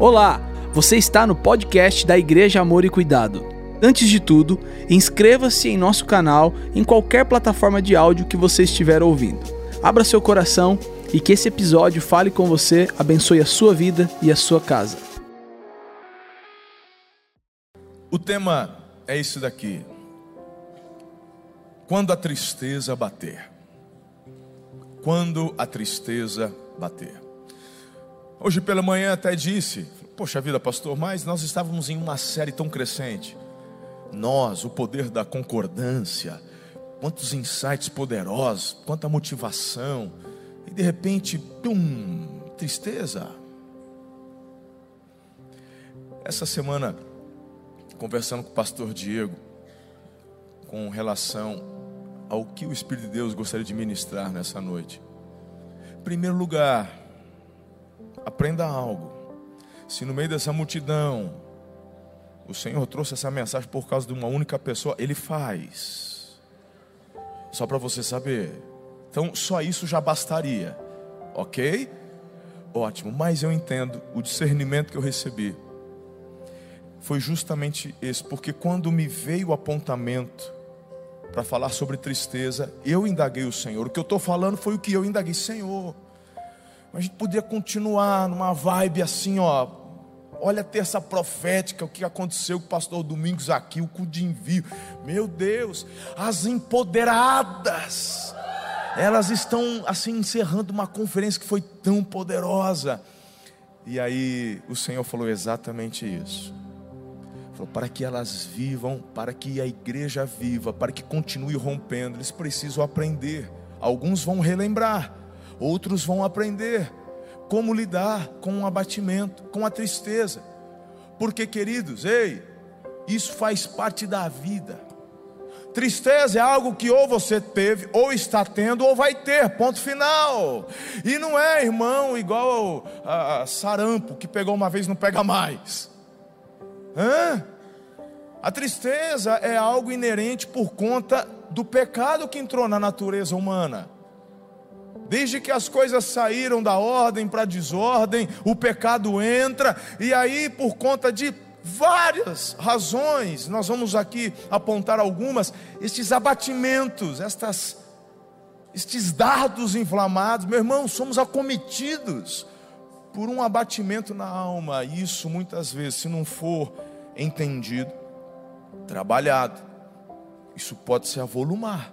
Olá, você está no podcast da Igreja Amor e Cuidado. Antes de tudo, inscreva-se em nosso canal em qualquer plataforma de áudio que você estiver ouvindo. Abra seu coração e que esse episódio fale com você, abençoe a sua vida e a sua casa. O tema é isso daqui. Quando a tristeza bater. Quando a tristeza bater. Hoje pela manhã até disse: Poxa vida, pastor, mas nós estávamos em uma série tão crescente. Nós, o poder da concordância, quantos insights poderosos, quanta motivação, e de repente, pum, tristeza. Essa semana, conversando com o pastor Diego, com relação ao que o Espírito de Deus gostaria de ministrar nessa noite. Em primeiro lugar, Aprenda algo. Se no meio dessa multidão o Senhor trouxe essa mensagem por causa de uma única pessoa, Ele faz. Só para você saber. Então, só isso já bastaria. Ok? Ótimo. Mas eu entendo o discernimento que eu recebi. Foi justamente esse. Porque quando me veio o apontamento para falar sobre tristeza, eu indaguei o Senhor. O que eu estou falando foi o que eu indaguei. Senhor a gente poderia continuar numa vibe assim, ó. Olha a terça profética, o que aconteceu com o pastor Domingos aqui, o cu de envio. Meu Deus, as empoderadas. Elas estão assim encerrando uma conferência que foi tão poderosa. E aí o Senhor falou exatamente isso. Falou, para que elas vivam, para que a igreja viva, para que continue rompendo, eles precisam aprender. Alguns vão relembrar, outros vão aprender como lidar com o abatimento, com a tristeza. Porque, queridos, ei, isso faz parte da vida. Tristeza é algo que ou você teve, ou está tendo, ou vai ter, ponto final. E não é, irmão, igual a sarampo, que pegou uma vez não pega mais. Hã? A tristeza é algo inerente por conta do pecado que entrou na natureza humana. Desde que as coisas saíram da ordem para a desordem, o pecado entra, e aí, por conta de várias razões, nós vamos aqui apontar algumas, estes abatimentos, estas, estes dardos inflamados, meu irmão, somos acometidos por um abatimento na alma, isso muitas vezes, se não for entendido, trabalhado, isso pode se avolumar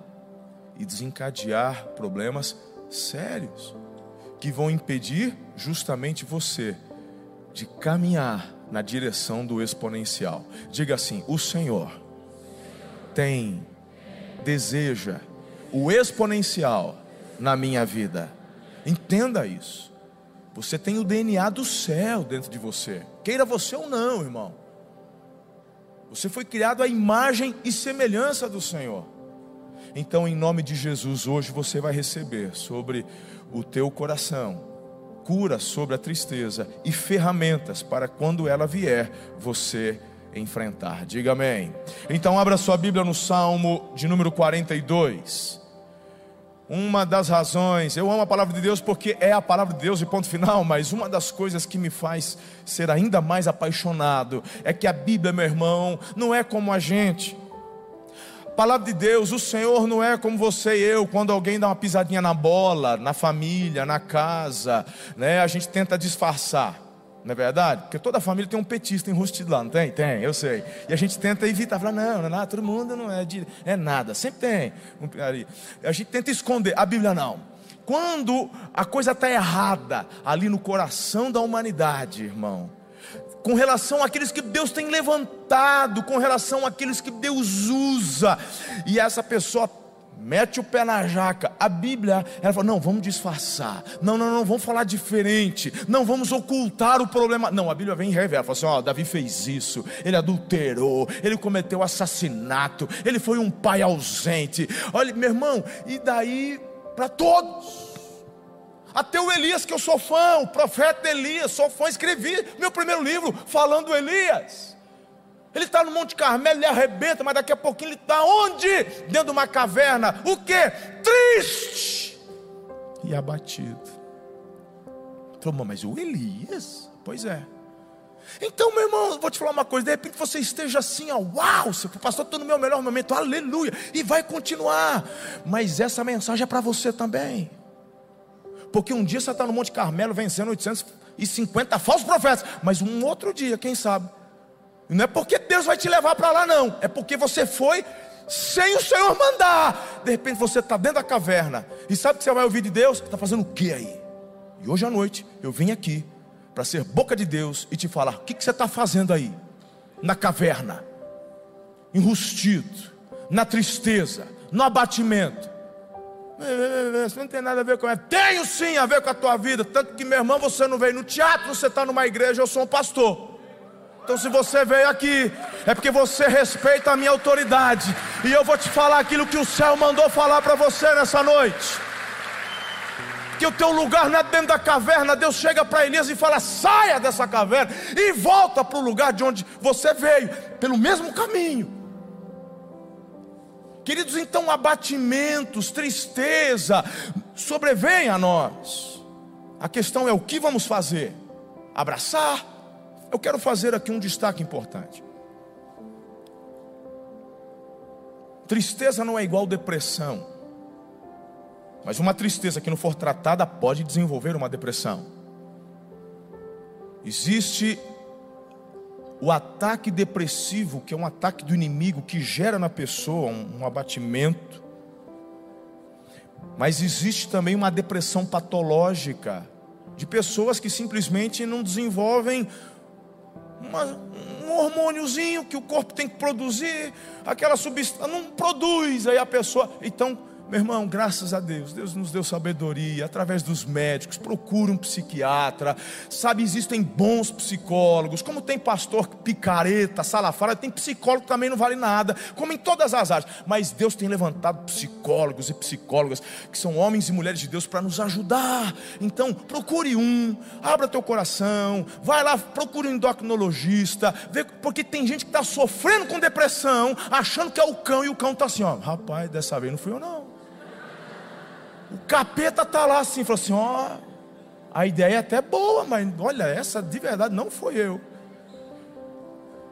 e desencadear problemas sérios que vão impedir justamente você de caminhar na direção do exponencial. Diga assim: o Senhor tem, deseja o exponencial na minha vida. Entenda isso. Você tem o DNA do céu dentro de você, queira você ou não, irmão. Você foi criado à imagem e semelhança do Senhor. Então, em nome de Jesus, hoje você vai receber sobre o teu coração cura sobre a tristeza e ferramentas para quando ela vier, você enfrentar. Diga amém. Então, abra sua Bíblia no Salmo de número 42. Uma das razões, eu amo a palavra de Deus porque é a palavra de Deus e ponto final, mas uma das coisas que me faz ser ainda mais apaixonado é que a Bíblia, meu irmão, não é como a gente. Palavra de Deus, o Senhor não é como você e eu, quando alguém dá uma pisadinha na bola, na família, na casa, né? A gente tenta disfarçar, não é verdade? Porque toda família tem um petista enrustido lá, não tem? Tem, eu sei. E a gente tenta evitar, falar, não, não é nada, todo mundo não é de, é nada, sempre tem. A gente tenta esconder, a Bíblia não. Quando a coisa está errada ali no coração da humanidade, irmão, com relação àqueles que Deus tem levantado, com relação àqueles que Deus usa, e essa pessoa mete o pé na jaca. A Bíblia, ela fala: não, vamos disfarçar, não, não, não, vamos falar diferente, não vamos ocultar o problema. Não, a Bíblia vem e revela: fala assim, ó, Davi fez isso, ele adulterou, ele cometeu assassinato, ele foi um pai ausente. Olha, meu irmão, e daí para todos. Até o Elias, que eu sou fã, o profeta Elias, sou fã, escrevi meu primeiro livro falando do Elias. Ele está no Monte Carmelo, ele arrebenta, mas daqui a pouquinho ele está onde? Dentro de uma caverna. O que? Triste e abatido. Falou, mas o Elias? Pois é. Então, meu irmão, vou te falar uma coisa: de repente você esteja assim, ó, uau, pastor, estou no meu melhor momento, aleluia, e vai continuar. Mas essa mensagem é para você também. Porque um dia você está no Monte Carmelo vencendo 850 falsos profetas, mas um outro dia, quem sabe? Não é porque Deus vai te levar para lá, não, é porque você foi sem o Senhor mandar. De repente você está dentro da caverna, e sabe que você vai ouvir de Deus? Está fazendo o que aí? E hoje à noite eu vim aqui para ser boca de Deus e te falar: o que, que você está fazendo aí? Na caverna, enrustido, na tristeza, no abatimento. Isso não tem nada a ver com ela. Tenho sim a ver com a tua vida. Tanto que, meu irmão, você não veio no teatro, você está numa igreja, eu sou um pastor. Então, se você veio aqui, é porque você respeita a minha autoridade. E eu vou te falar aquilo que o céu mandou falar para você nessa noite. Que o teu lugar não é dentro da caverna. Deus chega para Elias e fala: saia dessa caverna e volta para o lugar de onde você veio, pelo mesmo caminho. Queridos, então abatimentos, tristeza sobrevém a nós. A questão é o que vamos fazer? Abraçar? Eu quero fazer aqui um destaque importante. Tristeza não é igual depressão. Mas uma tristeza que não for tratada pode desenvolver uma depressão. Existe o ataque depressivo, que é um ataque do inimigo que gera na pessoa um, um abatimento. Mas existe também uma depressão patológica de pessoas que simplesmente não desenvolvem uma, um hormôniozinho que o corpo tem que produzir, aquela substância não produz, aí a pessoa então meu irmão, graças a Deus, Deus nos deu sabedoria através dos médicos. Procure um psiquiatra. Sabe, existem bons psicólogos. Como tem pastor picareta, salafara, tem psicólogo que também não vale nada, como em todas as áreas. Mas Deus tem levantado psicólogos e psicólogas que são homens e mulheres de Deus para nos ajudar. Então, procure um, abra teu coração, vai lá, procure um endocrinologista, vê, porque tem gente que está sofrendo com depressão, achando que é o cão e o cão está assim, ó, rapaz, dessa vez não fui eu não. O capeta está lá assim, falou assim: ó, a ideia é até boa, mas olha, essa de verdade não foi eu.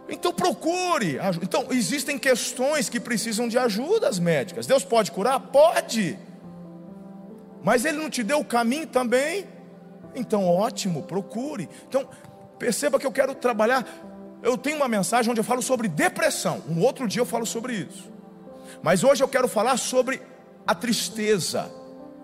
Então procure. Então existem questões que precisam de ajudas médicas. Deus pode curar? Pode. Mas Ele não te deu o caminho também? Então ótimo, procure. Então perceba que eu quero trabalhar. Eu tenho uma mensagem onde eu falo sobre depressão. Um outro dia eu falo sobre isso. Mas hoje eu quero falar sobre a tristeza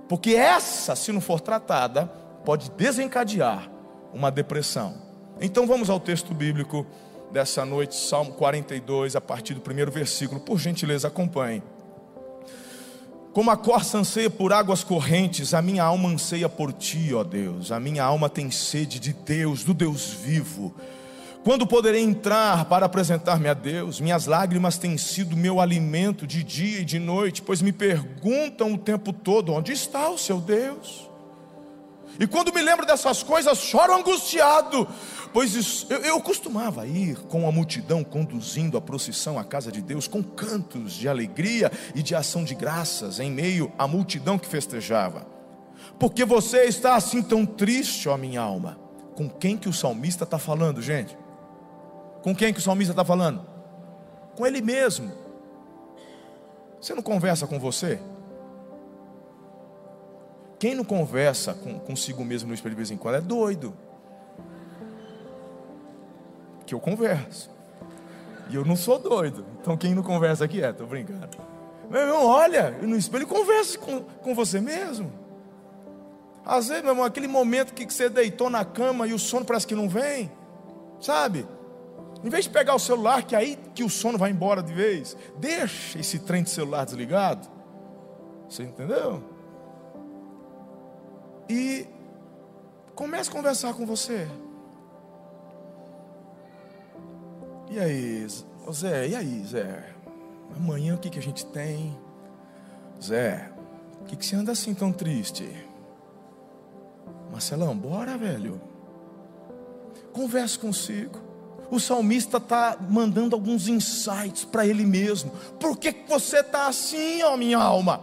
porque essa, se não for tratada, pode desencadear uma depressão. Então vamos ao texto bíblico dessa noite, Salmo 42, a partir do primeiro versículo. Por gentileza, acompanhe. Como a corça anseia por águas correntes, a minha alma anseia por ti, ó Deus. A minha alma tem sede de Deus, do Deus vivo. Quando poderei entrar para apresentar-me a Deus? Minhas lágrimas têm sido meu alimento de dia e de noite, pois me perguntam o tempo todo: onde está o seu Deus? E quando me lembro dessas coisas, choro angustiado, pois isso, eu, eu costumava ir com a multidão conduzindo a procissão à casa de Deus, com cantos de alegria e de ação de graças, em meio à multidão que festejava. Porque você está assim tão triste, ó minha alma? Com quem que o salmista está falando, gente? Com quem que o salmista está falando? Com ele mesmo. Você não conversa com você? Quem não conversa com, consigo mesmo no espelho de vez em quando é doido. Que eu converso. E eu não sou doido. Então quem não conversa aqui é, estou brincando. Meu irmão, olha, no espelho converse com, com você mesmo. Às vezes, meu irmão, aquele momento que você deitou na cama e o sono parece que não vem, sabe? Em vez de pegar o celular, que aí que o sono vai embora de vez, deixa esse trem de celular desligado. Você entendeu? E comece a conversar com você. E aí, Zé, e aí, Zé? Amanhã o que, que a gente tem? Zé, o que, que você anda assim tão triste? Marcelão, bora, velho. Converse consigo. O salmista está mandando alguns insights para ele mesmo. Por que você está assim, ó minha alma?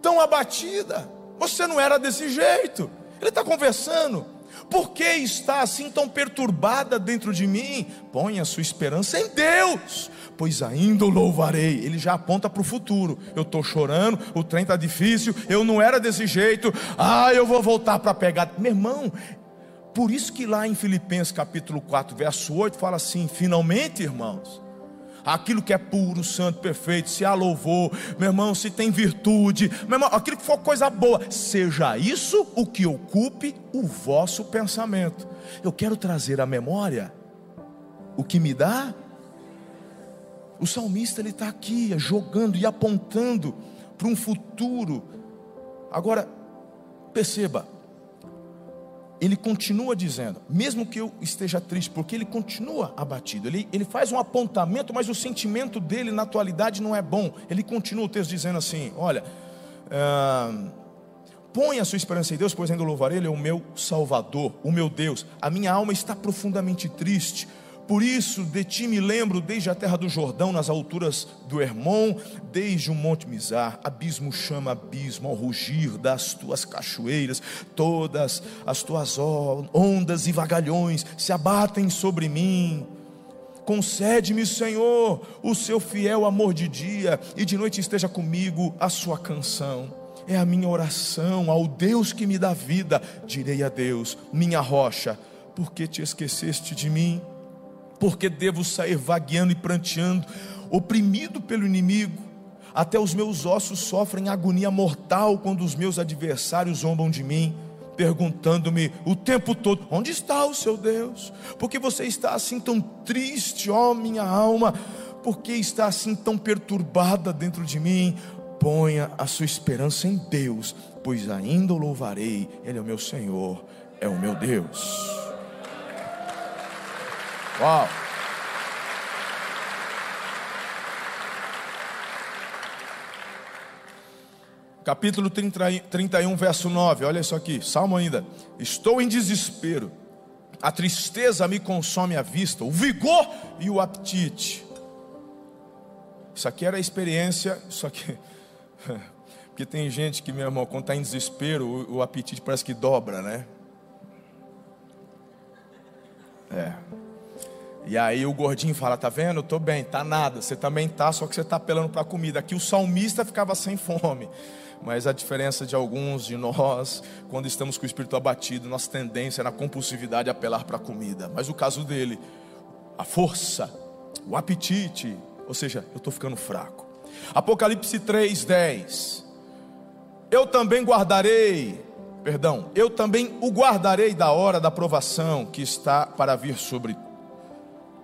Tão abatida? Você não era desse jeito. Ele está conversando. Por que está assim tão perturbada dentro de mim? Põe a sua esperança em Deus, pois ainda o louvarei. Ele já aponta para o futuro. Eu estou chorando, o trem está difícil, eu não era desse jeito. Ah, eu vou voltar para pegar. Meu irmão, por isso que lá em Filipenses capítulo 4, verso 8, fala assim: finalmente, irmãos aquilo que é puro, santo, perfeito, se há louvor, meu irmão, se tem virtude, meu irmão, aquilo que for coisa boa, seja isso o que ocupe o vosso pensamento. Eu quero trazer à memória o que me dá. O salmista ele está aqui jogando e apontando para um futuro. Agora, perceba, ele continua dizendo, mesmo que eu esteja triste, porque ele continua abatido, ele, ele faz um apontamento, mas o sentimento dele na atualidade não é bom. Ele continua o texto dizendo assim: Olha, uh, põe a sua esperança em Deus, pois ainda louvarei, Ele é o meu Salvador, o meu Deus. A minha alma está profundamente triste por isso, de ti me lembro desde a terra do Jordão, nas alturas do Hermon, desde o Monte Mizar, abismo chama abismo ao rugir das tuas cachoeiras, todas as tuas ondas e vagalhões se abatem sobre mim. Concede-me, Senhor, o seu fiel amor de dia, e de noite esteja comigo a sua canção. É a minha oração ao Deus que me dá vida. Direi a Deus, minha rocha, porque te esqueceste de mim? Porque devo sair vagueando e pranteando, oprimido pelo inimigo. Até os meus ossos sofrem agonia mortal quando os meus adversários zombam de mim, perguntando-me o tempo todo: onde está o seu Deus? Porque você está assim tão triste, ó minha alma? Porque está assim tão perturbada dentro de mim? Ponha a sua esperança em Deus, pois ainda o louvarei, Ele é o meu Senhor, é o meu Deus. Uau! Capítulo 31, verso 9, olha isso aqui, salmo ainda. Estou em desespero, a tristeza me consome a vista, o vigor e o apetite. Isso aqui era a experiência, isso aqui. Porque tem gente que, meu irmão, quando está em desespero, o, o apetite parece que dobra, né? É. E aí o gordinho fala: Tá vendo? Eu tô bem, tá nada. Você também tá, só que você tá apelando para comida. Aqui o salmista ficava sem fome. Mas a diferença de alguns de nós, quando estamos com o espírito abatido, nossa tendência é na compulsividade apelar para comida. Mas o caso dele, a força, o apetite, ou seja, eu estou ficando fraco. Apocalipse 3:10. Eu também guardarei, perdão, eu também o guardarei da hora da provação que está para vir sobre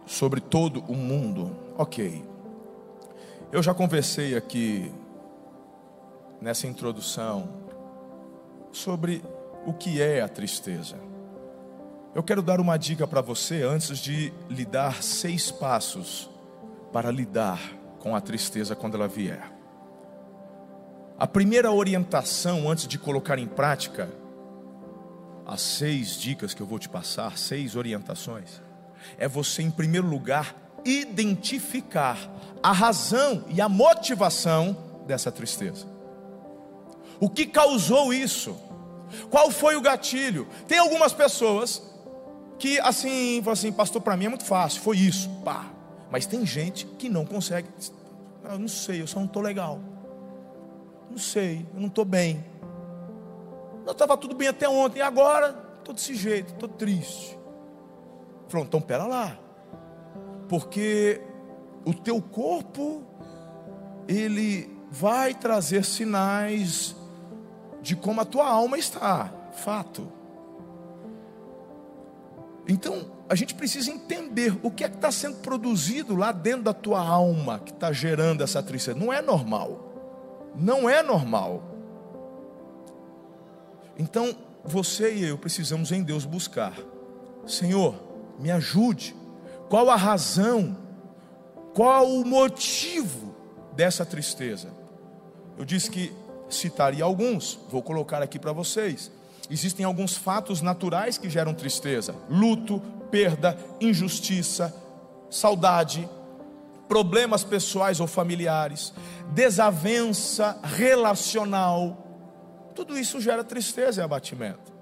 sobre todo o mundo. Ok. Eu já conversei aqui nessa introdução sobre o que é a tristeza. Eu quero dar uma dica para você antes de lhe dar seis passos para lidar com a tristeza quando ela vier. A primeira orientação antes de colocar em prática as seis dicas que eu vou te passar, seis orientações, é você, em primeiro lugar, identificar a razão e a motivação dessa tristeza. O que causou isso? Qual foi o gatilho? Tem algumas pessoas que assim, falam assim, pastor, para mim é muito fácil, foi isso, pá. Mas tem gente que não consegue. Eu não sei, eu só não estou legal. Não sei, eu não estou bem. Eu estava tudo bem até ontem, agora estou desse jeito, estou triste. Falou, então pera lá. Porque o teu corpo ele vai trazer sinais de como a tua alma está, fato. Então, a gente precisa entender o que é que está sendo produzido lá dentro da tua alma que está gerando essa tristeza. Não é normal. Não é normal. Então, você e eu precisamos em Deus buscar. Senhor, me ajude. Qual a razão? Qual o motivo dessa tristeza? Eu disse que citaria alguns, vou colocar aqui para vocês. Existem alguns fatos naturais que geram tristeza: luto, perda, injustiça, saudade, problemas pessoais ou familiares, desavença relacional. Tudo isso gera tristeza e abatimento.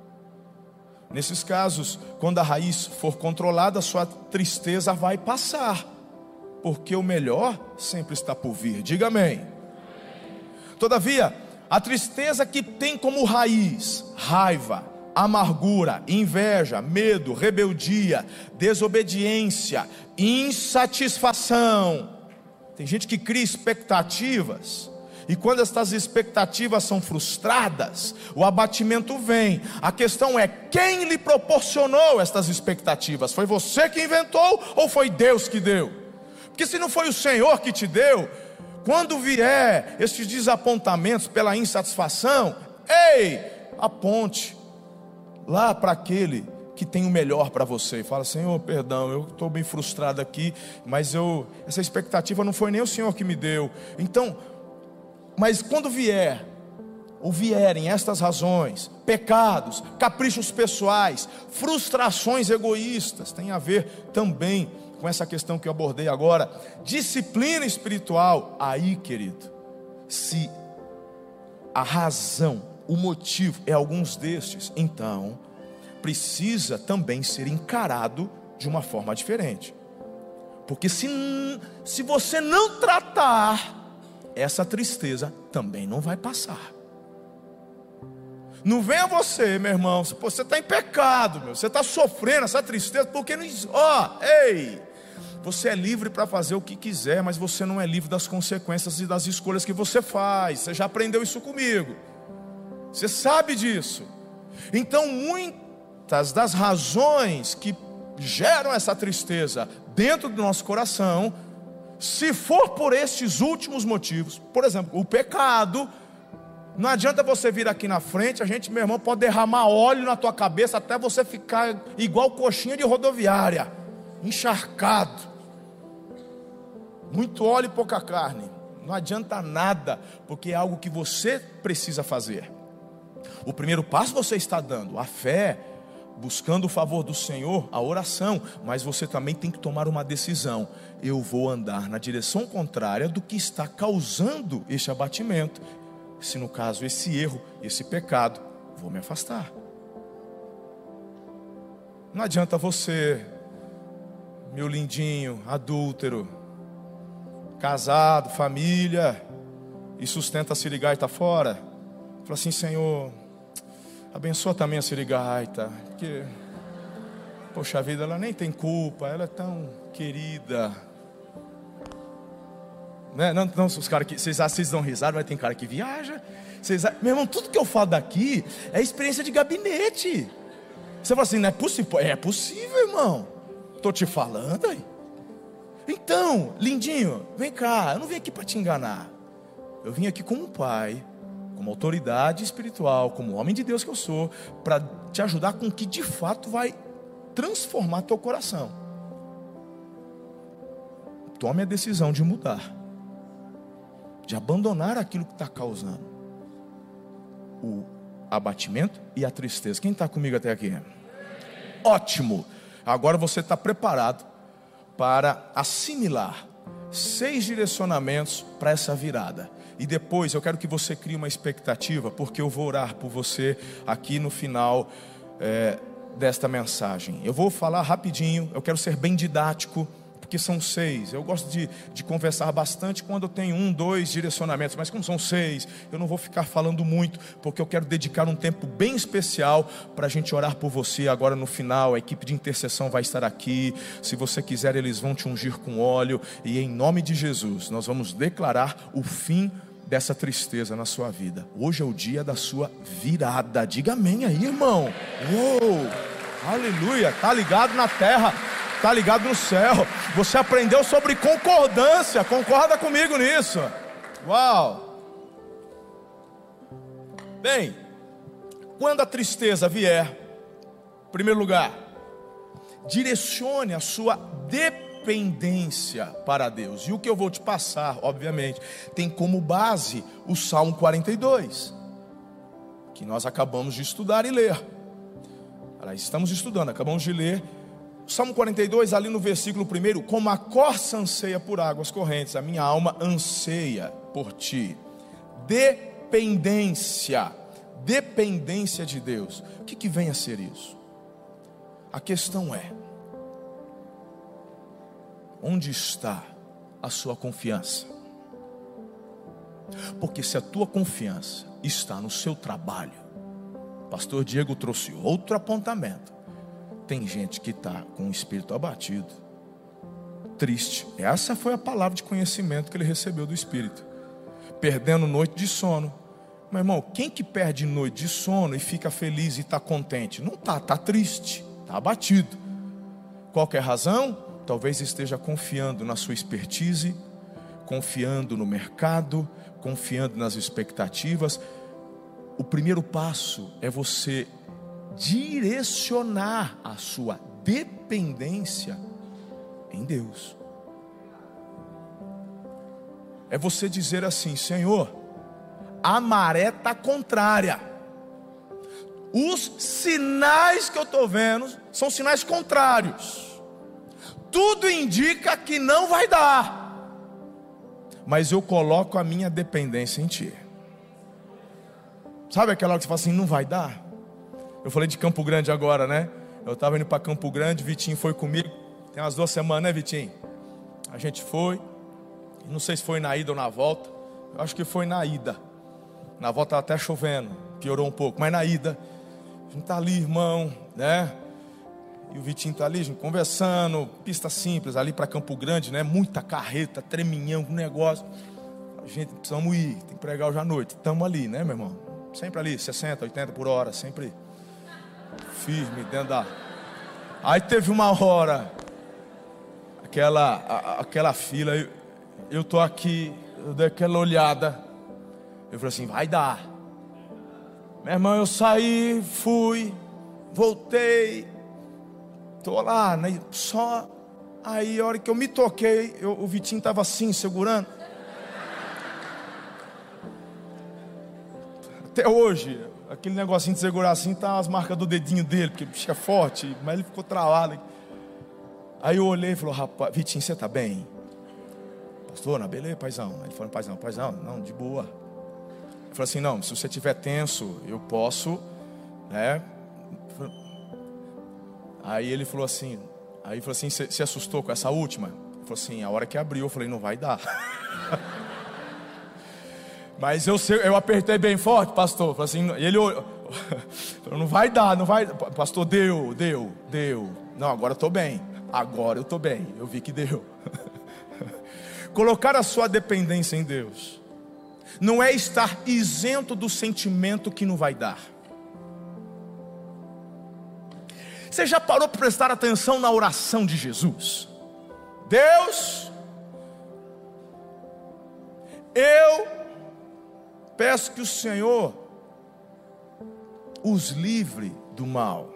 Nesses casos, quando a raiz for controlada, sua tristeza vai passar, porque o melhor sempre está por vir. Diga amém. Todavia, a tristeza que tem como raiz raiva, amargura, inveja, medo, rebeldia, desobediência, insatisfação. Tem gente que cria expectativas e quando estas expectativas são frustradas, o abatimento vem. A questão é quem lhe proporcionou estas expectativas? Foi você que inventou ou foi Deus que deu? Porque se não foi o Senhor que te deu, quando vier estes desapontamentos pela insatisfação, ei, aponte lá para aquele que tem o melhor para você. E fala, Senhor, perdão, eu estou bem frustrado aqui, mas eu essa expectativa não foi nem o Senhor que me deu. Então, mas quando vier, ou vierem estas razões, pecados, caprichos pessoais, frustrações egoístas, tem a ver também com essa questão que eu abordei agora, disciplina espiritual. Aí, querido, se a razão, o motivo é alguns destes, então precisa também ser encarado de uma forma diferente. Porque se, se você não tratar essa tristeza também não vai passar. Não venha você, meu irmão, você está em pecado, meu, você está sofrendo essa tristeza, porque não. Ó, oh, ei! Você é livre para fazer o que quiser, mas você não é livre das consequências e das escolhas que você faz. Você já aprendeu isso comigo. Você sabe disso. Então, muitas das razões que geram essa tristeza dentro do nosso coração se for por estes últimos motivos, por exemplo, o pecado, não adianta você vir aqui na frente, a gente, meu irmão, pode derramar óleo na tua cabeça até você ficar igual coxinha de rodoviária, encharcado. Muito óleo e pouca carne. Não adianta nada, porque é algo que você precisa fazer. O primeiro passo você está dando, a fé buscando o favor do Senhor, a oração, mas você também tem que tomar uma decisão. Eu vou andar na direção contrária do que está causando este abatimento. Se no caso esse erro, esse pecado, vou me afastar. Não adianta você, meu lindinho, adúltero, casado, família, e sustenta ligar e está fora. Fala assim, Senhor, Abençoa também a Sirigaita, porque, poxa vida, ela nem tem culpa, ela é tão querida. Né? Não, não, os caras que vocês assistem dão risada, mas tem cara que viaja. Vocês, meu irmão, tudo que eu falo daqui é experiência de gabinete. Você fala assim, não é possível? É possível, irmão. Estou te falando aí. Então, lindinho, vem cá. Eu não vim aqui para te enganar. Eu vim aqui como pai como autoridade espiritual, como homem de Deus que eu sou, para te ajudar com o que de fato vai transformar teu coração. Tome a decisão de mudar, de abandonar aquilo que está causando o abatimento e a tristeza. Quem está comigo até aqui? Ótimo! Agora você está preparado para assimilar seis direcionamentos para essa virada. E depois eu quero que você crie uma expectativa, porque eu vou orar por você aqui no final é, desta mensagem. Eu vou falar rapidinho, eu quero ser bem didático porque são seis. Eu gosto de, de conversar bastante quando eu tenho um, dois direcionamentos, mas como são seis, eu não vou ficar falando muito, porque eu quero dedicar um tempo bem especial para a gente orar por você agora no final. A equipe de intercessão vai estar aqui. Se você quiser, eles vão te ungir com óleo, e em nome de Jesus, nós vamos declarar o fim dessa tristeza na sua vida. Hoje é o dia da sua virada. Diga amém aí, irmão. Uou! Aleluia! Tá ligado na terra está ligado no céu. Você aprendeu sobre concordância, concorda comigo nisso. Uau! Bem, quando a tristeza vier, em primeiro lugar, direcione a sua dependência para Deus. E o que eu vou te passar, obviamente, tem como base o Salmo 42, que nós acabamos de estudar e ler. Estamos estudando, acabamos de ler Salmo 42, ali no versículo 1, como a corça anseia por águas correntes, a minha alma anseia por ti. Dependência, dependência de Deus. O que, que vem a ser isso? A questão é: onde está a sua confiança? Porque se a tua confiança está no seu trabalho, Pastor Diego trouxe outro apontamento. Tem gente que está com o espírito abatido, triste. Essa foi a palavra de conhecimento que ele recebeu do Espírito. Perdendo noite de sono. Meu irmão, quem que perde noite de sono e fica feliz e está contente? Não está, está triste, está abatido. Qual é razão? Talvez esteja confiando na sua expertise, confiando no mercado, confiando nas expectativas. O primeiro passo é você direcionar a sua dependência em Deus. É você dizer assim: Senhor, a maré está contrária. Os sinais que eu estou vendo são sinais contrários. Tudo indica que não vai dar. Mas eu coloco a minha dependência em Ti. Sabe aquela hora que você fala assim, não vai dar? Eu falei de Campo Grande agora, né? Eu estava indo para Campo Grande, Vitinho foi comigo. Tem umas duas semanas, né, Vitinho? A gente foi. Não sei se foi na ida ou na volta. Eu acho que foi na ida. Na volta até chovendo, piorou um pouco, mas na ida. A gente está ali, irmão, né? E o Vitinho está ali, gente, conversando, pista simples, ali para Campo Grande, né? Muita carreta, treminhão, negócio. A gente, precisamos ir, tem que pregar hoje à noite. Estamos ali, né, meu irmão? Sempre ali, 60, 80 por hora, sempre firme dentro da. Aí teve uma hora aquela, a, aquela fila, eu, eu tô aqui, eu dei aquela olhada, eu falei assim, vai dar. Meu irmão, eu saí, fui, voltei, tô lá, né, só aí a hora que eu me toquei, eu, o Vitinho estava assim, segurando. Até hoje, aquele negocinho de segurar assim, tá as marcas do dedinho dele, porque o bicho é forte, mas ele ficou travado. Aí eu olhei e falei, rapaz, Vitinho, você está bem? Pastor, na beleza, paizão. Ele falou, paizão, paizão, não, de boa. Ele falou assim, não, se você estiver tenso, eu posso, né? Aí ele falou assim, aí falou assim, você se assustou com essa última? Ele falou assim, a hora que abriu, eu falei, não vai dar. Mas eu, eu apertei bem forte, pastor. Falei assim, ele olhou, não vai dar, não vai. Pastor, deu, deu, deu. Não, agora estou bem. Agora eu estou bem, eu vi que deu. Colocar a sua dependência em Deus não é estar isento do sentimento que não vai dar. Você já parou para prestar atenção na oração de Jesus? Deus, eu peço que o Senhor os livre do mal.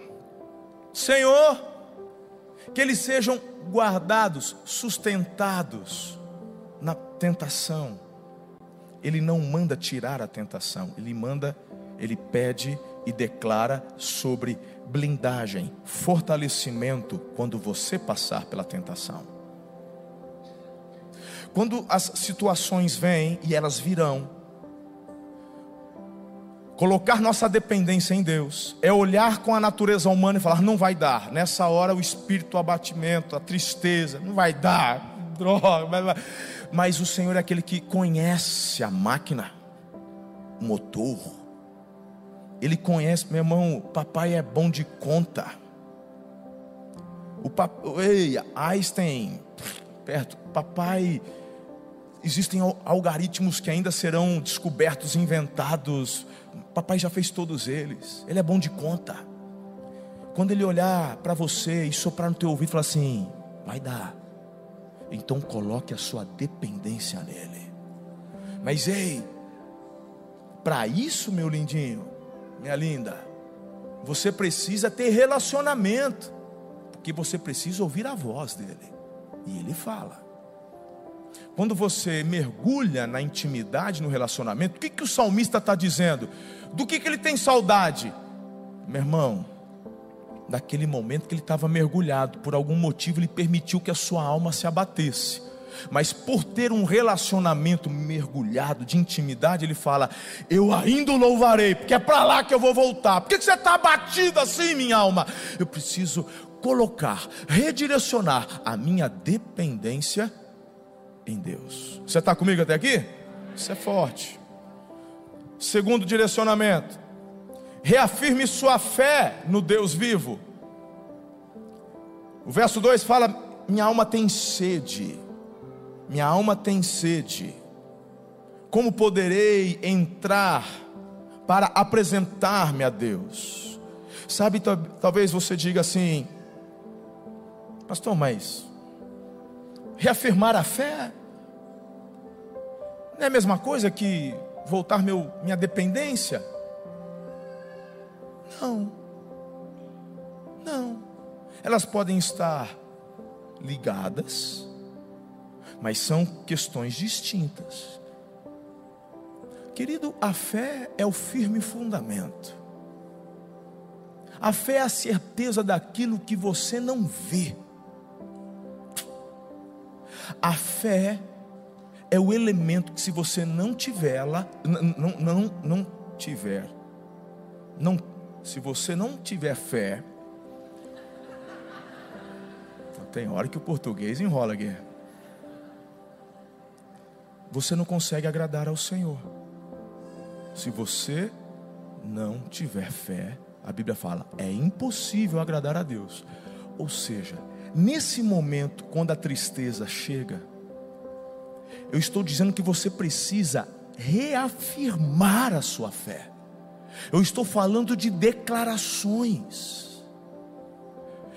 Senhor, que eles sejam guardados, sustentados na tentação. Ele não manda tirar a tentação, ele manda, ele pede e declara sobre blindagem, fortalecimento quando você passar pela tentação. Quando as situações vêm e elas virão, Colocar nossa dependência em Deus é olhar com a natureza humana e falar: não vai dar. Nessa hora, o espírito, o abatimento, a tristeza, não vai dar, droga. Mas o Senhor é aquele que conhece a máquina, o motor. Ele conhece, meu irmão, papai é bom de conta. O papai, ei, Einstein, perto, papai, existem algoritmos que ainda serão descobertos, inventados Papai já fez todos eles. Ele é bom de conta. Quando ele olhar para você e soprar no teu ouvido e falar assim: vai dar. Então coloque a sua dependência nele. Mas ei, para isso, meu lindinho, minha linda, você precisa ter relacionamento, porque você precisa ouvir a voz dele. E ele fala. Quando você mergulha na intimidade, no relacionamento, o que, que o salmista está dizendo? Do que, que ele tem saudade? Meu irmão, daquele momento que ele estava mergulhado, por algum motivo ele permitiu que a sua alma se abatesse. mas por ter um relacionamento mergulhado de intimidade, ele fala: Eu ainda o louvarei, porque é para lá que eu vou voltar. Por que você está abatido assim, minha alma? Eu preciso colocar, redirecionar a minha dependência em Deus. Você está comigo até aqui? Isso é forte. Segundo direcionamento, reafirme sua fé no Deus vivo. O verso 2 fala: Minha alma tem sede minha alma tem sede. Como poderei entrar para apresentar-me a Deus? Sabe, talvez você diga assim, pastor, mas reafirmar a fé não é a mesma coisa que voltar meu, minha dependência? Não, não, elas podem estar ligadas, mas são questões distintas. Querido, a fé é o firme fundamento. A fé é a certeza daquilo que você não vê. A fé é o elemento que se você não tiver ela, não, não, não tiver, não, se você não tiver fé, tem hora que o português enrola aqui você não consegue agradar ao Senhor. Se você não tiver fé, a Bíblia fala, é impossível agradar a Deus. Ou seja, nesse momento, quando a tristeza chega, eu estou dizendo que você precisa reafirmar a sua fé. Eu estou falando de declarações.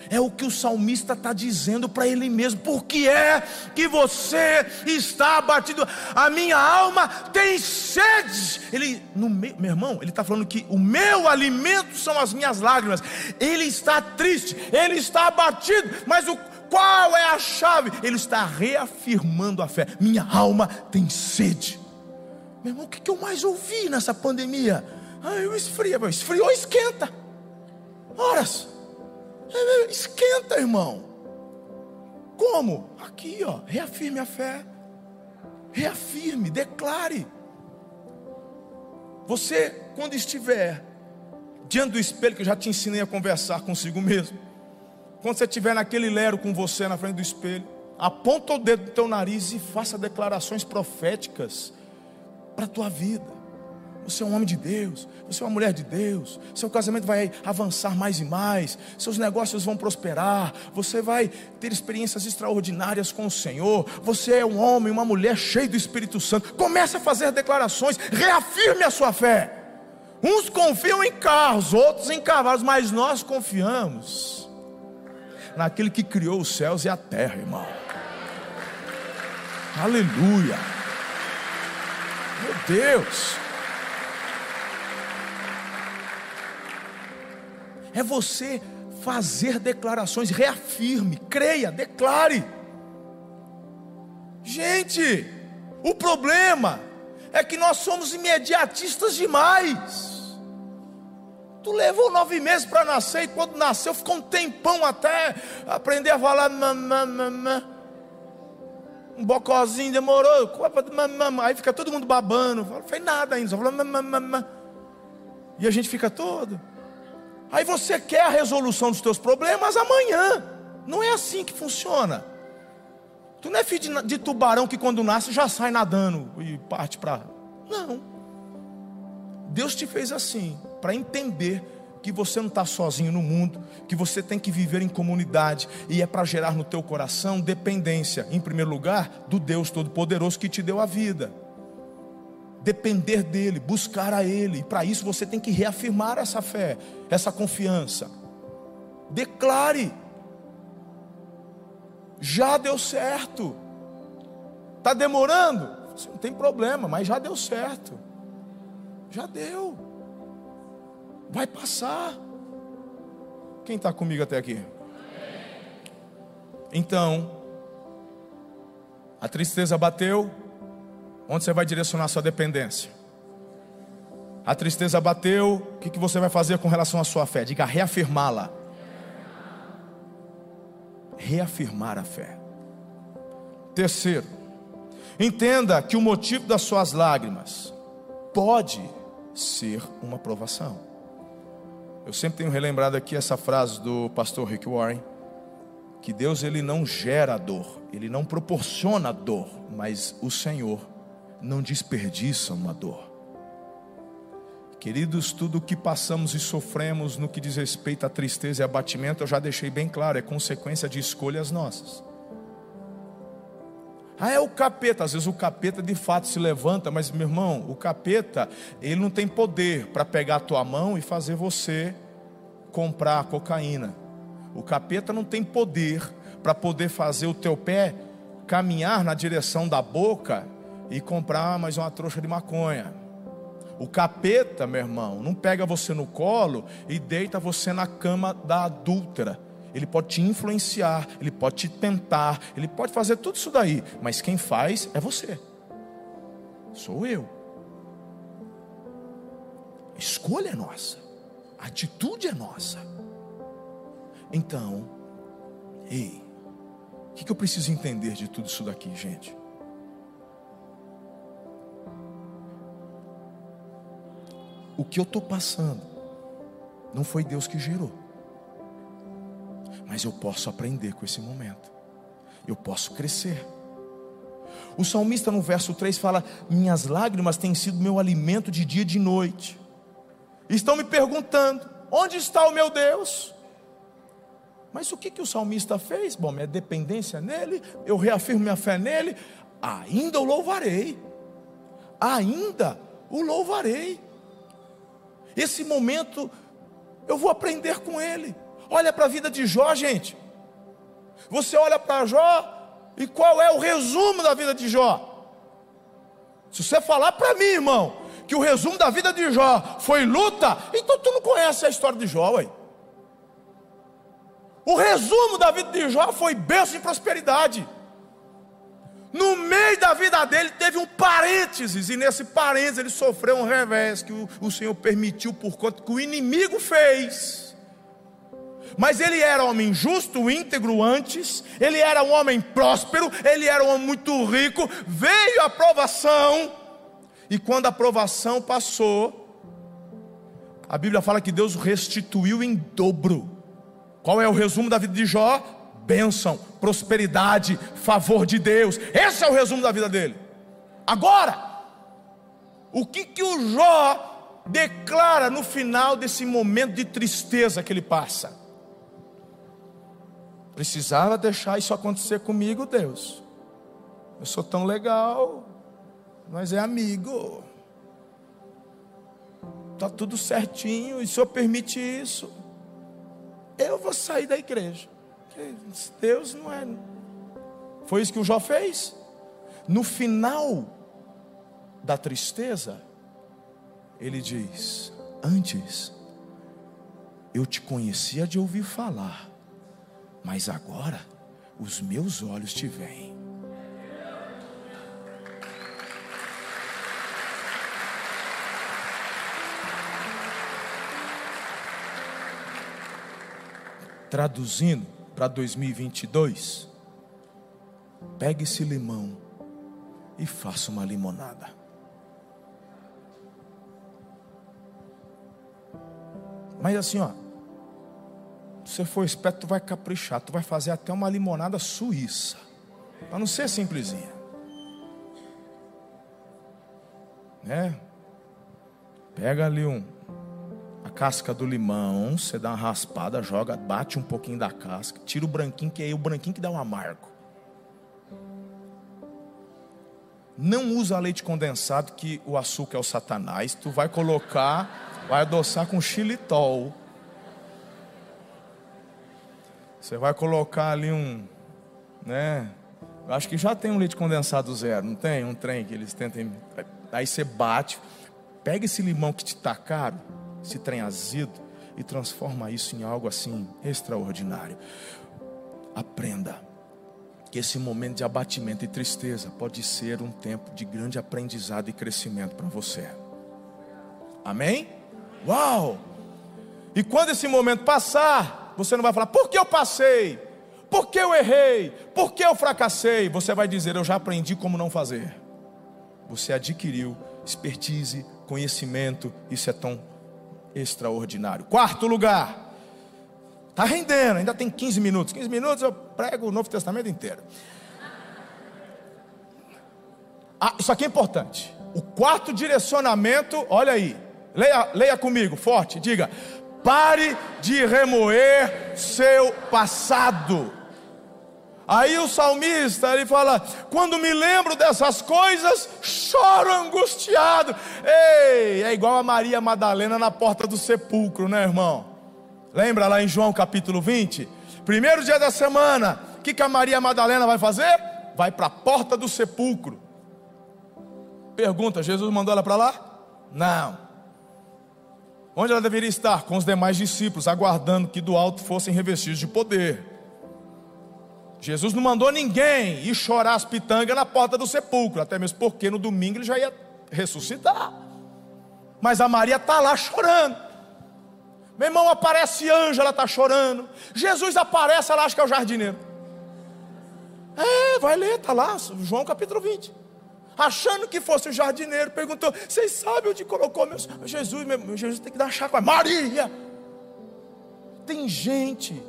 É o que o salmista está dizendo para ele mesmo. Por que é que você está abatido? A minha alma tem sede. Ele, no meu, meu irmão, ele está falando que o meu alimento são as minhas lágrimas. Ele está triste, ele está abatido, mas o qual é a chave? Ele está reafirmando a fé. Minha alma tem sede. Meu irmão, o que eu mais ouvi nessa pandemia? Ah, eu esfria, esfriou, esquenta. Horas. Esquenta, irmão. Como? Aqui, ó. Reafirme a fé. Reafirme, declare. Você, quando estiver diante do espelho, que eu já te ensinei a conversar consigo mesmo. Quando você estiver naquele lero com você na frente do espelho, aponta o dedo do teu nariz e faça declarações proféticas para a tua vida. Você é um homem de Deus, você é uma mulher de Deus, seu casamento vai avançar mais e mais, seus negócios vão prosperar, você vai ter experiências extraordinárias com o Senhor, você é um homem, uma mulher cheio do Espírito Santo. Comece a fazer declarações, reafirme a sua fé. Uns confiam em carros, outros em cavalos, mas nós confiamos naquele que criou os céus e a terra, irmão. Aleluia. Meu Deus. é você fazer declarações, reafirme, creia, declare. Gente, o problema é que nós somos imediatistas demais. Tu levou nove meses para nascer e quando nasceu ficou um tempão até aprender a falar mamã. Um bocozinho demorou, aí fica todo mundo babando, não fez nada ainda, só falou mamã. E a gente fica todo. Aí você quer a resolução dos teus problemas amanhã. Não é assim que funciona. Tu não é filho de, de tubarão que quando nasce já sai nadando e parte para. Não. Deus te fez assim para entender que você não está sozinho no mundo, que você tem que viver em comunidade e é para gerar no teu coração dependência, em primeiro lugar, do Deus Todo-Poderoso que te deu a vida depender dEle, buscar a Ele. E para isso você tem que reafirmar essa fé, essa confiança. Declare. Já deu certo. Está demorando? Não tem problema, mas já deu certo. Já deu. Vai passar. Quem está comigo até aqui? Então, a tristeza bateu, Onde você vai direcionar sua dependência? A tristeza bateu, o que, que você vai fazer com relação à sua fé? Diga reafirmá-la. Reafirmar a fé. Terceiro, entenda que o motivo das suas lágrimas pode ser uma provação. Eu sempre tenho relembrado aqui essa frase do pastor Rick Warren, que Deus ele não gera dor, ele não proporciona dor, mas o Senhor não desperdiça uma dor. Queridos, tudo o que passamos e sofremos no que diz respeito à tristeza e abatimento, eu já deixei bem claro, é consequência de escolhas nossas. Ah, é o capeta. Às vezes o capeta de fato se levanta, mas meu irmão, o capeta, ele não tem poder para pegar a tua mão e fazer você comprar cocaína. O capeta não tem poder para poder fazer o teu pé caminhar na direção da boca e comprar mais uma trouxa de maconha. O capeta, meu irmão, não pega você no colo e deita você na cama da adúltera. Ele pode te influenciar, ele pode te tentar, ele pode fazer tudo isso daí, mas quem faz é você. Sou eu. A escolha é nossa, a atitude é nossa. Então, ei, o que, que eu preciso entender de tudo isso daqui, gente? o que eu estou passando não foi Deus que gerou. Mas eu posso aprender com esse momento. Eu posso crescer. O salmista no verso 3 fala: Minhas lágrimas têm sido meu alimento de dia e de noite. Estão me perguntando: Onde está o meu Deus? Mas o que, que o salmista fez? Bom, minha dependência nele, eu reafirmo minha fé nele, ainda o louvarei, ainda o louvarei. Esse momento eu vou aprender com ele. Olha para a vida de Jó, gente. Você olha para Jó e qual é o resumo da vida de Jó? Se você falar para mim, irmão, que o resumo da vida de Jó foi luta, então tu não conhece a história de Jó, ué. O resumo da vida de Jó foi bênção e prosperidade. No meio da vida dele teve um parênteses, e nesse parênteses ele sofreu um revés que o, o Senhor permitiu por conta que o inimigo fez. Mas ele era homem justo, íntegro antes, ele era um homem próspero, ele era um homem muito rico. Veio a provação, e quando a provação passou, a Bíblia fala que Deus restituiu em dobro. Qual é o resumo da vida de Jó? bênção, prosperidade, favor de Deus. Esse é o resumo da vida dele. Agora, o que que o Jó declara no final desse momento de tristeza que ele passa? Precisava deixar isso acontecer comigo, Deus. Eu sou tão legal, mas é amigo. Tá tudo certinho, e o Senhor permite isso. Eu vou sair da igreja. Deus não é. Foi isso que o Jó fez. No final da tristeza, ele diz: Antes eu te conhecia de ouvir falar, mas agora os meus olhos te veem. Traduzindo, para 2022, pegue esse limão e faça uma limonada. Mas assim, ó, se você for esperto, tu vai caprichar, tu vai fazer até uma limonada suíça, para não ser simplesinha, né? Pega ali um, casca do limão, você dá uma raspada, joga, bate um pouquinho da casca, tira o branquinho, que é o branquinho que dá um amargo. Não usa leite condensado, que o açúcar é o satanás. Tu vai colocar, vai adoçar com xilitol. Você vai colocar ali um, né? Eu acho que já tem um leite condensado zero, não tem? Um trem que eles tentem. Aí você bate, pega esse limão que te tá caro esse trem azedo e transforma isso em algo assim extraordinário. Aprenda que esse momento de abatimento e tristeza pode ser um tempo de grande aprendizado e crescimento para você. Amém? Uau! E quando esse momento passar, você não vai falar, por que eu passei? Por que eu errei? Por que eu fracassei? Você vai dizer: Eu já aprendi como não fazer. Você adquiriu expertise, conhecimento, isso é tão extraordinário. Quarto lugar, está rendendo, ainda tem 15 minutos. 15 minutos eu prego o Novo Testamento inteiro. Ah, isso aqui é importante. O quarto direcionamento, olha aí, leia, leia comigo, forte, diga: pare de remoer seu passado. Aí o salmista ele fala: quando me lembro dessas coisas, choro angustiado. Ei, é igual a Maria Madalena na porta do sepulcro, né, irmão? Lembra lá em João capítulo 20? Primeiro dia da semana, o que, que a Maria Madalena vai fazer? Vai para a porta do sepulcro. Pergunta: Jesus mandou ela para lá? Não. Onde ela deveria estar? Com os demais discípulos, aguardando que do alto fossem revestidos de poder. Jesus não mandou ninguém ir chorar as pitangas na porta do sepulcro, até mesmo porque no domingo ele já ia ressuscitar. Mas a Maria está lá chorando. Meu irmão, aparece anjo, ela está chorando. Jesus aparece, ela acha que é o jardineiro. É, vai ler, está lá, João capítulo 20. Achando que fosse o jardineiro, perguntou: Vocês sabem onde colocou meus. Jesus, meu, Jesus tem que dar chácara. Maria! Tem gente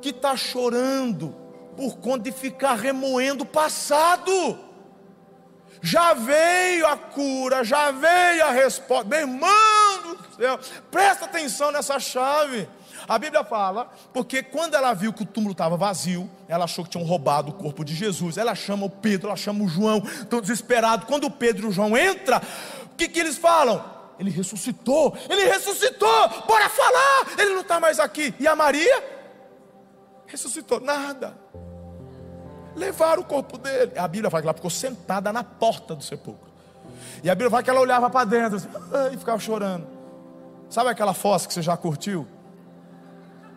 que está chorando por conta de ficar remoendo o passado. Já veio a cura, já veio a resposta. Meu irmão do céu, presta atenção nessa chave. A Bíblia fala, porque quando ela viu que o túmulo estava vazio, ela achou que tinham roubado o corpo de Jesus. Ela chama o Pedro, ela chama o João, estão desesperados. Quando o Pedro e o João entram, o que, que eles falam? Ele ressuscitou, ele ressuscitou, bora falar, ele não está mais aqui. E a Maria? Ressuscitou, nada levaram o corpo dele. A Bíblia fala que ela ficou sentada na porta do sepulcro. E a Bíblia fala que ela olhava para dentro assim, e ficava chorando. Sabe aquela fossa que você já curtiu?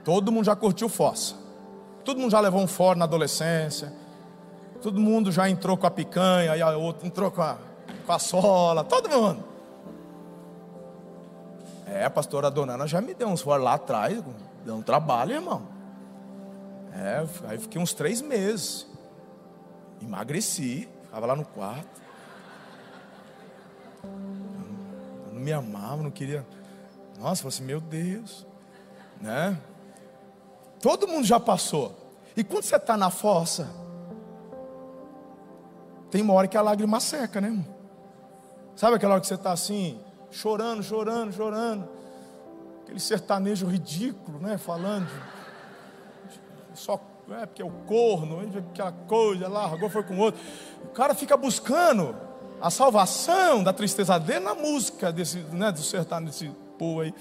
Todo mundo já curtiu fossa. Todo mundo já levou um fora na adolescência. Todo mundo já entrou com a picanha, e a outra entrou com a, com a sola. Todo mundo. É, a pastora Donana já me deu uns fora lá atrás. Deu um trabalho, irmão. É, aí fiquei uns três meses. Emagreci, ficava lá no quarto. Eu não me amava, não queria. Nossa, eu falei assim, meu Deus, né? Todo mundo já passou. E quando você está na fossa, tem uma hora que a lágrima seca, né? Irmão? Sabe aquela hora que você está assim, chorando, chorando, chorando, aquele sertanejo ridículo, né? Falando, só é porque é o corno, aquela coisa, largou, foi com outro. O cara fica buscando a salvação da tristeza dele na música desse, né, do sertanejo desse povo aí.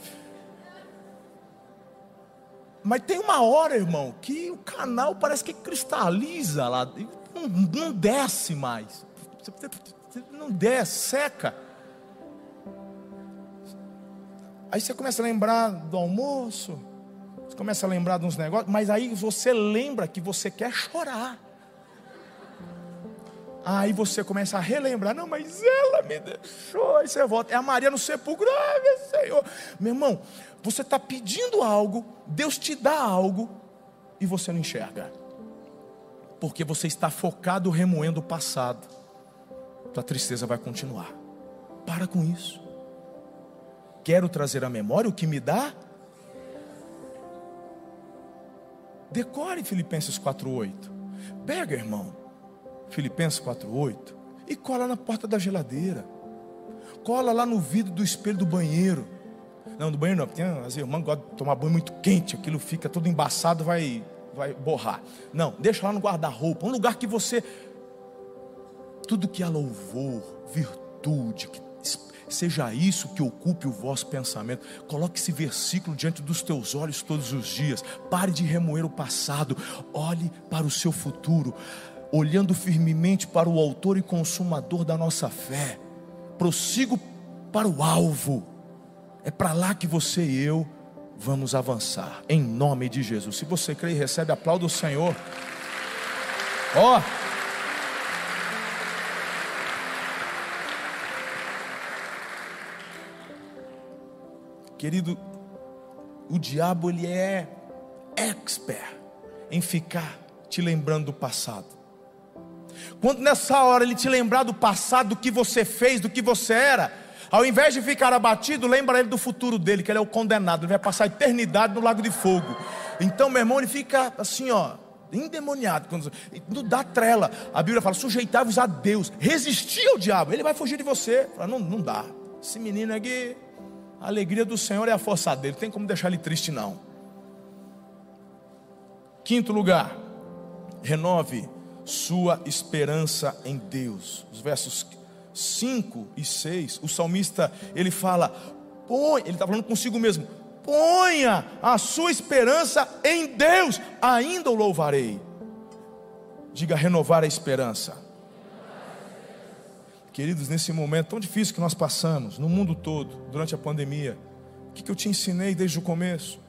Mas tem uma hora, irmão, que o canal parece que cristaliza lá, não, não desce mais. Não desce, seca. Aí você começa a lembrar do almoço, você começa a lembrar de uns negócios, mas aí você lembra que você quer chorar. Aí você começa a relembrar, não, mas ela me deixou. Aí você volta, é a Maria no sepulcro, ah, meu Senhor. Meu irmão, você está pedindo algo, Deus te dá algo e você não enxerga, porque você está focado remoendo o passado, tua tristeza vai continuar. Para com isso. Quero trazer à memória o que me dá Decore Filipenses 4:8. Pega, irmão, Filipenses 4:8 e cola na porta da geladeira. Cola lá no vidro do espelho do banheiro. Não, do banheiro não, porque as irmãs gostam de tomar banho muito quente, aquilo fica todo embaçado, vai vai borrar. Não, deixa lá no guarda-roupa, um lugar que você tudo que há louvor, virtude, que Seja isso que ocupe o vosso pensamento. Coloque esse versículo diante dos teus olhos todos os dias. Pare de remoer o passado. Olhe para o seu futuro, olhando firmemente para o Autor e Consumador da nossa fé. Prossigo para o alvo. É para lá que você e eu vamos avançar. Em nome de Jesus. Se você crê e recebe, aplauda o Senhor. Ó. Oh. Querido, o diabo ele é expert em ficar te lembrando do passado. Quando nessa hora ele te lembrar do passado, do que você fez, do que você era, ao invés de ficar abatido, lembra ele do futuro dele, que ele é o condenado, ele vai passar a eternidade no lago de fogo. Então, meu irmão, ele fica assim, ó, endemoniado, quando, não dá trela. A Bíblia fala: sujeitai-vos a Deus, resistir ao diabo, ele vai fugir de você. Fala, não, não dá. Esse menino aqui, a alegria do Senhor é a força dele, tem como deixar ele triste, não. Quinto lugar, renove sua esperança em Deus. Os versos 5 e 6, o salmista ele fala: põe, ele está falando consigo mesmo, ponha a sua esperança em Deus, ainda o louvarei. Diga renovar a esperança. Queridos, nesse momento tão difícil que nós passamos, no mundo todo, durante a pandemia, o que, eu te ensinei desde o começo?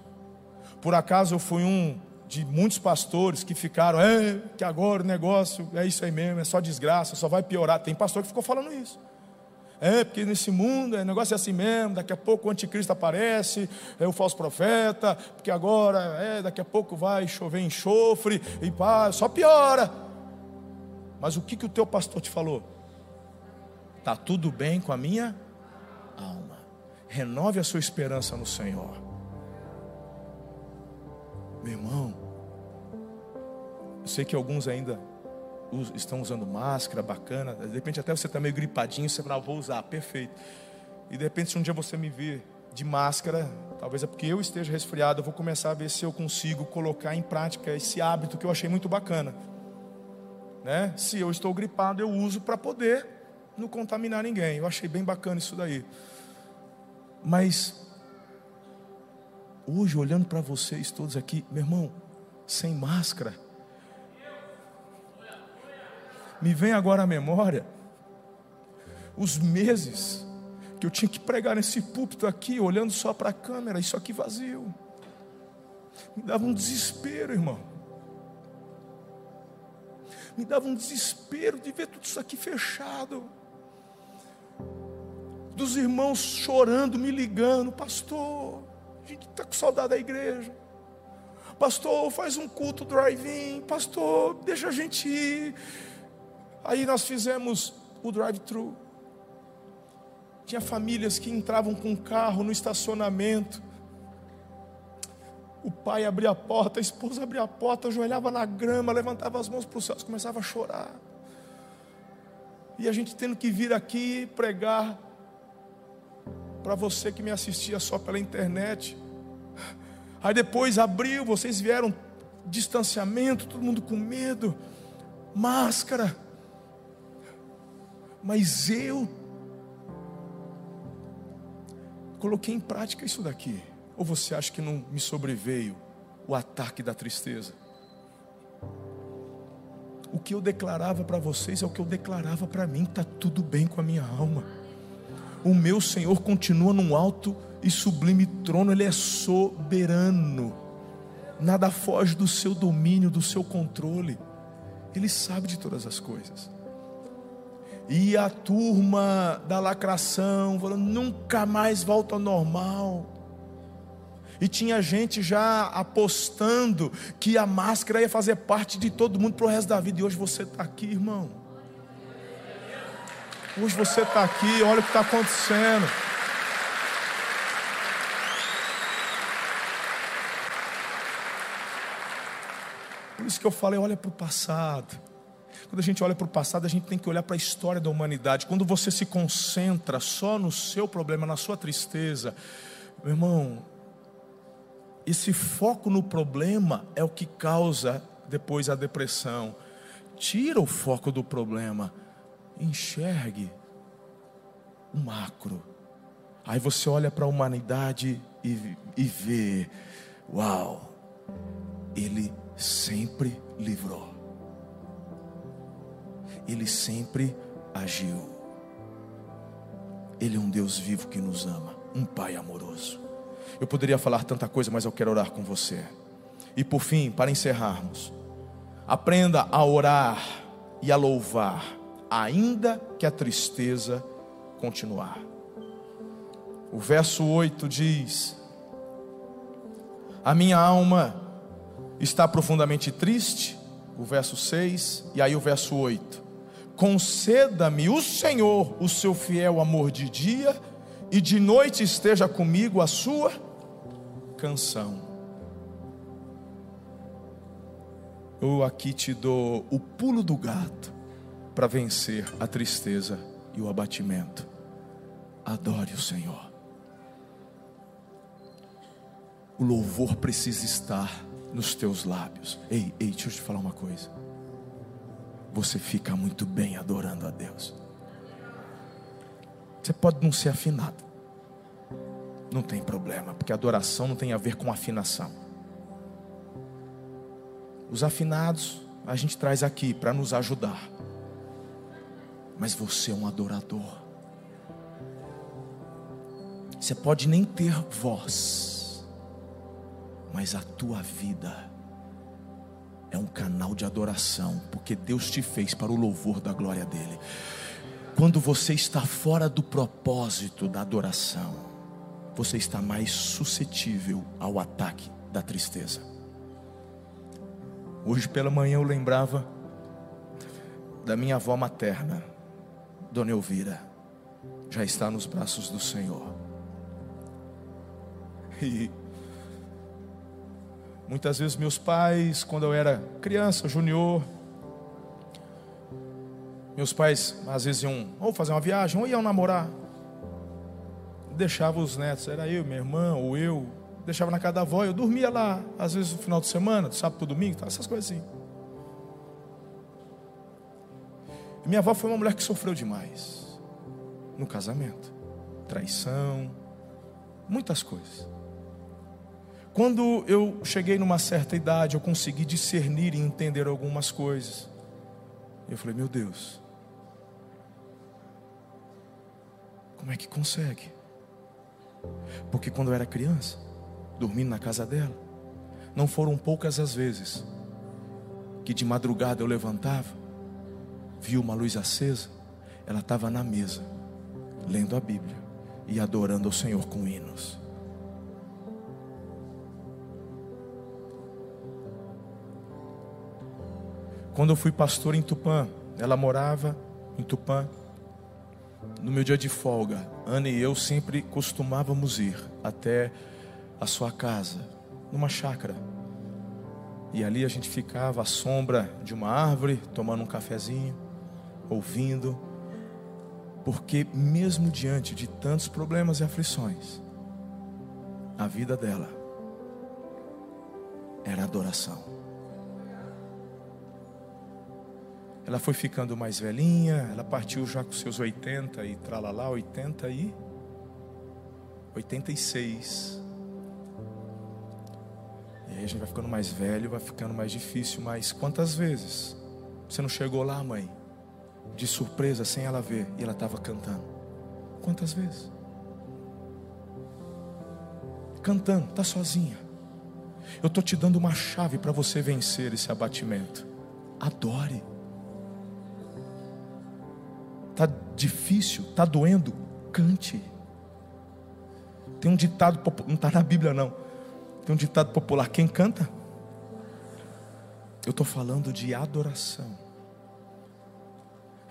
Por acaso eu fui um de muitos pastores que ficaram, é, que agora o negócio é isso aí mesmo, é só desgraça, só vai piorar. Tem pastor que ficou falando isso. É, porque nesse mundo o negócio é assim mesmo, daqui a pouco o anticristo aparece, é o falso profeta, porque agora, é, daqui a pouco vai chover enxofre, e pá, só piora. Mas o que, que o teu pastor te falou? Está tudo bem com a minha alma. Renove a sua esperança no Senhor. Meu irmão, eu sei que alguns ainda estão usando máscara, bacana. De repente até você está meio gripadinho, você fala, ah, vou usar, perfeito. E de repente se um dia você me vir de máscara, talvez é porque eu esteja resfriado, eu vou começar a ver se eu consigo colocar em prática esse hábito que eu achei muito bacana. Né? Se eu estou gripado, eu uso para poder não contaminar ninguém. Eu achei bem bacana isso daí. Mas hoje, olhando para vocês todos aqui, meu irmão, sem máscara, me vem agora à memória os meses que eu tinha que pregar nesse púlpito aqui, olhando só para a câmera, isso aqui vazio. Me dava um desespero, irmão. Me dava um desespero de ver tudo isso aqui fechado. Dos irmãos chorando, me ligando, pastor, a gente está com saudade da igreja. Pastor, faz um culto drive-in. Pastor, deixa a gente ir. Aí nós fizemos o drive-thru. Tinha famílias que entravam com carro no estacionamento. O pai abria a porta, a esposa abria a porta, ajoelhava na grama, levantava as mãos para o céu, começava a chorar. E a gente tendo que vir aqui pregar para você que me assistia só pela internet. Aí depois abriu, vocês vieram distanciamento, todo mundo com medo, máscara. Mas eu coloquei em prática isso daqui. Ou você acha que não me sobreveio o ataque da tristeza? O que eu declarava para vocês é o que eu declarava para mim, está tudo bem com a minha alma o meu Senhor continua num alto e sublime trono, Ele é soberano, nada foge do seu domínio, do seu controle, Ele sabe de todas as coisas. E a turma da lacração falando, nunca mais volta ao normal. E tinha gente já apostando que a máscara ia fazer parte de todo mundo para o resto da vida. E hoje você está aqui, irmão Hoje você está aqui, olha o que está acontecendo. Por isso que eu falei, olha para o passado. Quando a gente olha para o passado, a gente tem que olhar para a história da humanidade. Quando você se concentra só no seu problema, na sua tristeza, meu irmão, esse foco no problema é o que causa depois a depressão. Tira o foco do problema enxergue o macro. Aí você olha para a humanidade e, e vê: uau, ele sempre livrou, ele sempre agiu. Ele é um Deus vivo que nos ama, um Pai amoroso. Eu poderia falar tanta coisa, mas eu quero orar com você. E por fim, para encerrarmos, aprenda a orar e a louvar ainda que a tristeza continuar. O verso 8 diz: A minha alma está profundamente triste. o verso 6 e aí o verso 8. Conceda-me o Senhor o seu fiel amor de dia, e de noite esteja comigo a sua canção. Eu aqui te dou o pulo do gato para vencer a tristeza e o abatimento. Adore o Senhor. O louvor precisa estar nos teus lábios. Ei, ei, deixa eu te falar uma coisa. Você fica muito bem adorando a Deus. Você pode não ser afinado. Não tem problema, porque adoração não tem a ver com afinação. Os afinados a gente traz aqui para nos ajudar. Mas você é um adorador. Você pode nem ter voz, mas a tua vida é um canal de adoração, porque Deus te fez para o louvor da glória dele. Quando você está fora do propósito da adoração, você está mais suscetível ao ataque da tristeza. Hoje pela manhã eu lembrava da minha avó materna, Dona Elvira, já está nos braços do Senhor. E muitas vezes meus pais, quando eu era criança, junior, meus pais às vezes iam ou fazer uma viagem ou iam namorar. Deixava os netos, era eu, minha irmã ou eu, deixava na casa da avó, eu dormia lá, às vezes no final de semana, sábado para domingo, essas coisas assim. E minha avó foi uma mulher que sofreu demais no casamento, traição, muitas coisas. Quando eu cheguei numa certa idade, eu consegui discernir e entender algumas coisas. Eu falei, meu Deus, como é que consegue? Porque quando eu era criança, dormindo na casa dela. Não foram poucas as vezes que de madrugada eu levantava, vi uma luz acesa, ela estava na mesa, lendo a Bíblia e adorando ao Senhor com hinos. Quando eu fui pastor em Tupã, ela morava em Tupã. No meu dia de folga, Ana e eu sempre costumávamos ir até a sua casa, numa chácara. E ali a gente ficava à sombra de uma árvore, tomando um cafezinho, ouvindo, porque mesmo diante de tantos problemas e aflições, a vida dela era adoração. Ela foi ficando mais velhinha, ela partiu já com seus 80 e tralalá, 80 e 86. E aí a gente vai ficando mais velho, vai ficando mais difícil. Mas quantas vezes você não chegou lá, mãe, de surpresa, sem ela ver, e ela estava cantando? Quantas vezes? Cantando, está sozinha. Eu estou te dando uma chave para você vencer esse abatimento. Adore. Está difícil, está doendo? Cante. Tem um ditado, não está na Bíblia não tem um ditado popular: quem canta? Eu estou falando de adoração.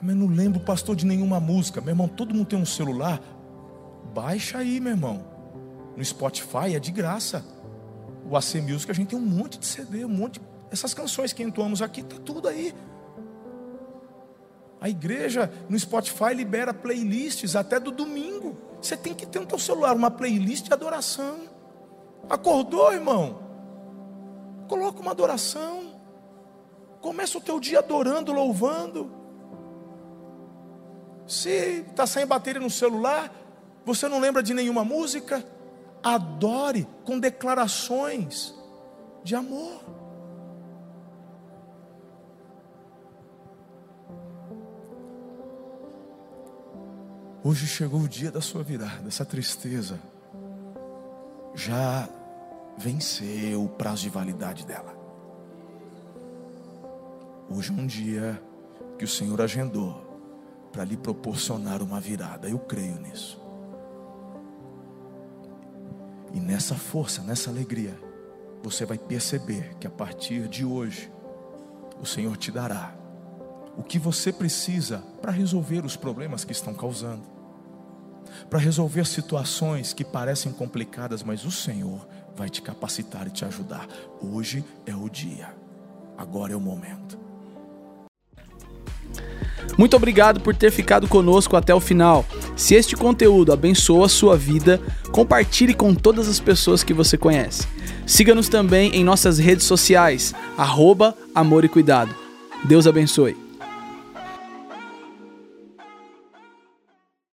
Mas não lembro, pastor, de nenhuma música. Meu irmão, todo mundo tem um celular. Baixa aí, meu irmão. No Spotify é de graça. O AC Music a gente tem um monte de CD, um monte. Essas canções que entoamos aqui, tá tudo aí. A igreja no Spotify libera playlists até do domingo. Você tem que ter no teu celular uma playlist de adoração. Acordou, irmão? Coloca uma adoração. Começa o teu dia adorando, louvando. Se está sem bateria no celular, você não lembra de nenhuma música, adore com declarações de amor. Hoje chegou o dia da sua virada, essa tristeza já venceu o prazo de validade dela. Hoje é um dia que o Senhor agendou para lhe proporcionar uma virada. Eu creio nisso. E nessa força, nessa alegria, você vai perceber que a partir de hoje, o Senhor te dará o que você precisa para resolver os problemas que estão causando, para resolver situações que parecem complicadas, mas o Senhor vai te capacitar e te ajudar. Hoje é o dia, agora é o momento. Muito obrigado por ter ficado conosco até o final. Se este conteúdo abençoa a sua vida, compartilhe com todas as pessoas que você conhece. Siga-nos também em nossas redes sociais, arroba Amor e Cuidado. Deus abençoe.